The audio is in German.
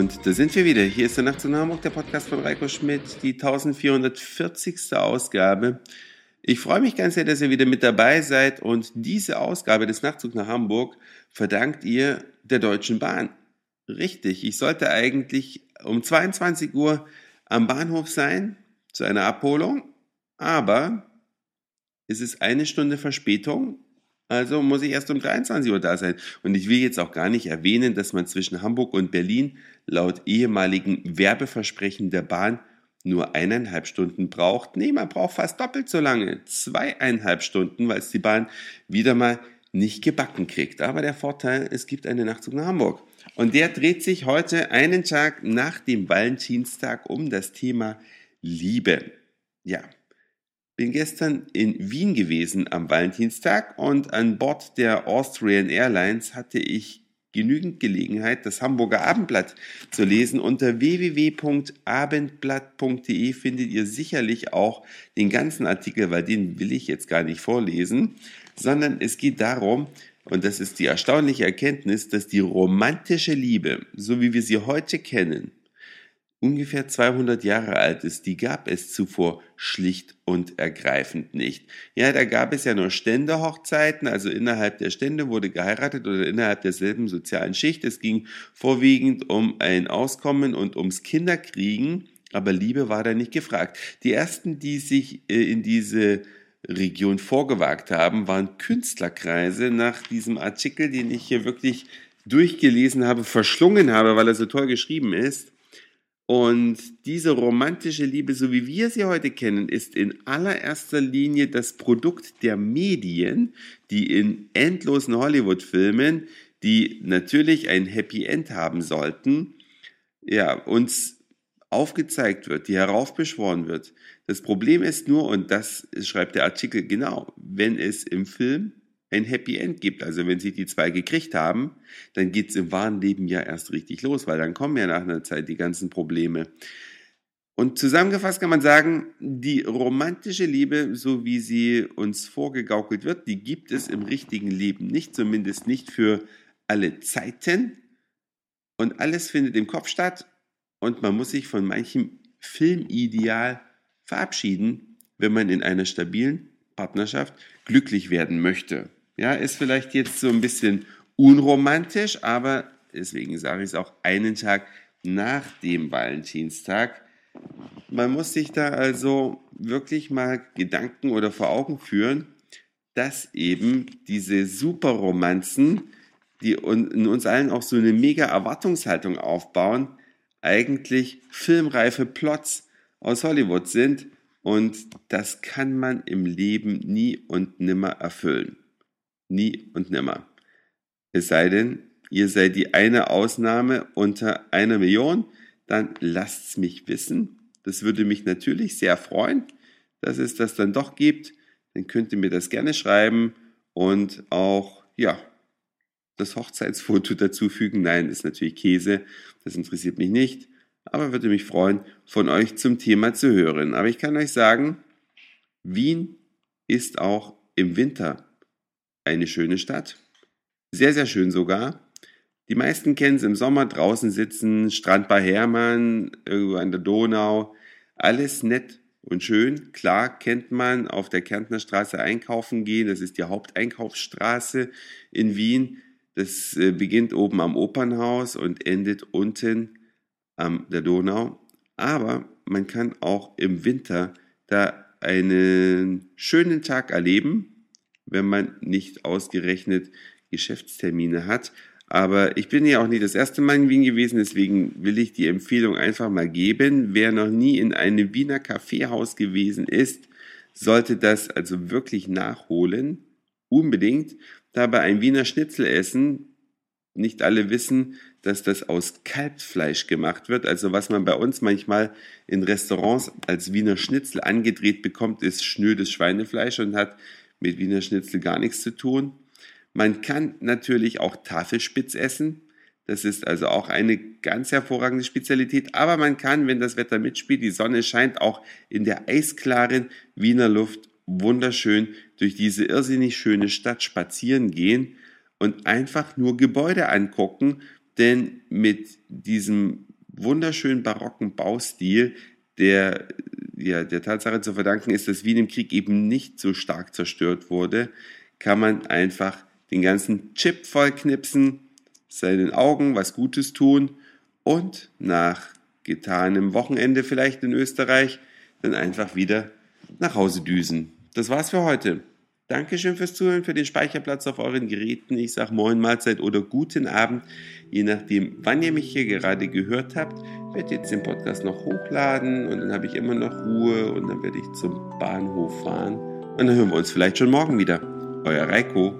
Und da sind wir wieder. Hier ist der Nachtzug nach Hamburg, der Podcast von Reiko Schmidt, die 1440. Ausgabe. Ich freue mich ganz sehr, dass ihr wieder mit dabei seid und diese Ausgabe des Nachtzugs nach Hamburg verdankt ihr der Deutschen Bahn. Richtig, ich sollte eigentlich um 22 Uhr am Bahnhof sein zu einer Abholung, aber es ist eine Stunde Verspätung also muss ich erst um 23 Uhr da sein. Und ich will jetzt auch gar nicht erwähnen, dass man zwischen Hamburg und Berlin laut ehemaligen Werbeversprechen der Bahn nur eineinhalb Stunden braucht. Nee, man braucht fast doppelt so lange. Zweieinhalb Stunden, weil es die Bahn wieder mal nicht gebacken kriegt. Aber der Vorteil, es gibt einen Nachtzug nach Hamburg. Und der dreht sich heute einen Tag nach dem Valentinstag um das Thema Liebe. Ja, bin gestern in Wien gewesen am Valentinstag und an Bord der Austrian Airlines hatte ich genügend Gelegenheit, das Hamburger Abendblatt zu lesen. Unter www.abendblatt.de findet ihr sicherlich auch den ganzen Artikel, weil den will ich jetzt gar nicht vorlesen, sondern es geht darum, und das ist die erstaunliche Erkenntnis, dass die romantische Liebe, so wie wir sie heute kennen, ungefähr 200 Jahre alt ist, die gab es zuvor schlicht und ergreifend nicht. Ja, da gab es ja nur Ständehochzeiten, also innerhalb der Stände wurde geheiratet oder innerhalb derselben sozialen Schicht. Es ging vorwiegend um ein Auskommen und ums Kinderkriegen, aber Liebe war da nicht gefragt. Die ersten, die sich äh, in diese Region vorgewagt haben, waren Künstlerkreise nach diesem Artikel, den ich hier wirklich durchgelesen habe, verschlungen habe, weil er so toll geschrieben ist. Und diese romantische Liebe, so wie wir sie heute kennen, ist in allererster Linie das Produkt der Medien, die in endlosen Hollywood-Filmen, die natürlich ein Happy End haben sollten, ja, uns aufgezeigt wird, die heraufbeschworen wird. Das Problem ist nur, und das schreibt der Artikel genau, wenn es im Film ein Happy End gibt. Also wenn sich die zwei gekriegt haben, dann geht's im wahren Leben ja erst richtig los, weil dann kommen ja nach einer Zeit die ganzen Probleme. Und zusammengefasst kann man sagen, die romantische Liebe, so wie sie uns vorgegaukelt wird, die gibt es im richtigen Leben nicht, zumindest nicht für alle Zeiten. Und alles findet im Kopf statt und man muss sich von manchem Filmideal verabschieden, wenn man in einer stabilen Partnerschaft glücklich werden möchte. Ja, ist vielleicht jetzt so ein bisschen unromantisch, aber deswegen sage ich es auch einen Tag nach dem Valentinstag. Man muss sich da also wirklich mal Gedanken oder vor Augen führen, dass eben diese Superromanzen, die in uns allen auch so eine mega Erwartungshaltung aufbauen, eigentlich filmreife Plots aus Hollywood sind und das kann man im Leben nie und nimmer erfüllen. Nie und nimmer. Es sei denn, ihr seid die eine Ausnahme unter einer Million, dann lasst's mich wissen. Das würde mich natürlich sehr freuen, dass es das dann doch gibt. Dann könnt ihr mir das gerne schreiben und auch, ja, das Hochzeitsfoto dazufügen. Nein, ist natürlich Käse. Das interessiert mich nicht. Aber würde mich freuen, von euch zum Thema zu hören. Aber ich kann euch sagen, Wien ist auch im Winter eine schöne Stadt. Sehr, sehr schön sogar. Die meisten kennen es im Sommer draußen sitzen, Strand bei Hermann, irgendwo an der Donau. Alles nett und schön. Klar kennt man auf der Kärntner Straße einkaufen gehen. Das ist die Haupteinkaufsstraße in Wien. Das äh, beginnt oben am Opernhaus und endet unten am der Donau. Aber man kann auch im Winter da einen schönen Tag erleben wenn man nicht ausgerechnet Geschäftstermine hat. Aber ich bin ja auch nicht das erste Mal in Wien gewesen, deswegen will ich die Empfehlung einfach mal geben. Wer noch nie in einem Wiener Kaffeehaus gewesen ist, sollte das also wirklich nachholen. Unbedingt. Dabei ein Wiener Schnitzel essen. Nicht alle wissen, dass das aus Kalbsfleisch gemacht wird. Also was man bei uns manchmal in Restaurants als Wiener Schnitzel angedreht bekommt, ist schnödes Schweinefleisch und hat mit Wiener Schnitzel gar nichts zu tun. Man kann natürlich auch Tafelspitz essen. Das ist also auch eine ganz hervorragende Spezialität. Aber man kann, wenn das Wetter mitspielt, die Sonne scheint, auch in der eisklaren Wiener Luft wunderschön durch diese irrsinnig schöne Stadt spazieren gehen und einfach nur Gebäude angucken. Denn mit diesem wunderschönen barocken Baustil, der ja, der Tatsache zu verdanken ist, dass Wien im Krieg eben nicht so stark zerstört wurde, kann man einfach den ganzen Chip vollknipsen, seinen Augen was Gutes tun und nach getanem Wochenende vielleicht in Österreich dann einfach wieder nach Hause düsen. Das war's für heute. Dankeschön fürs Zuhören, für den Speicherplatz auf euren Geräten. Ich sage Moin Mahlzeit oder guten Abend, je nachdem, wann ihr mich hier gerade gehört habt. Ich werde jetzt den Podcast noch hochladen und dann habe ich immer noch Ruhe und dann werde ich zum Bahnhof fahren. Und dann hören wir uns vielleicht schon morgen wieder. Euer Reiko.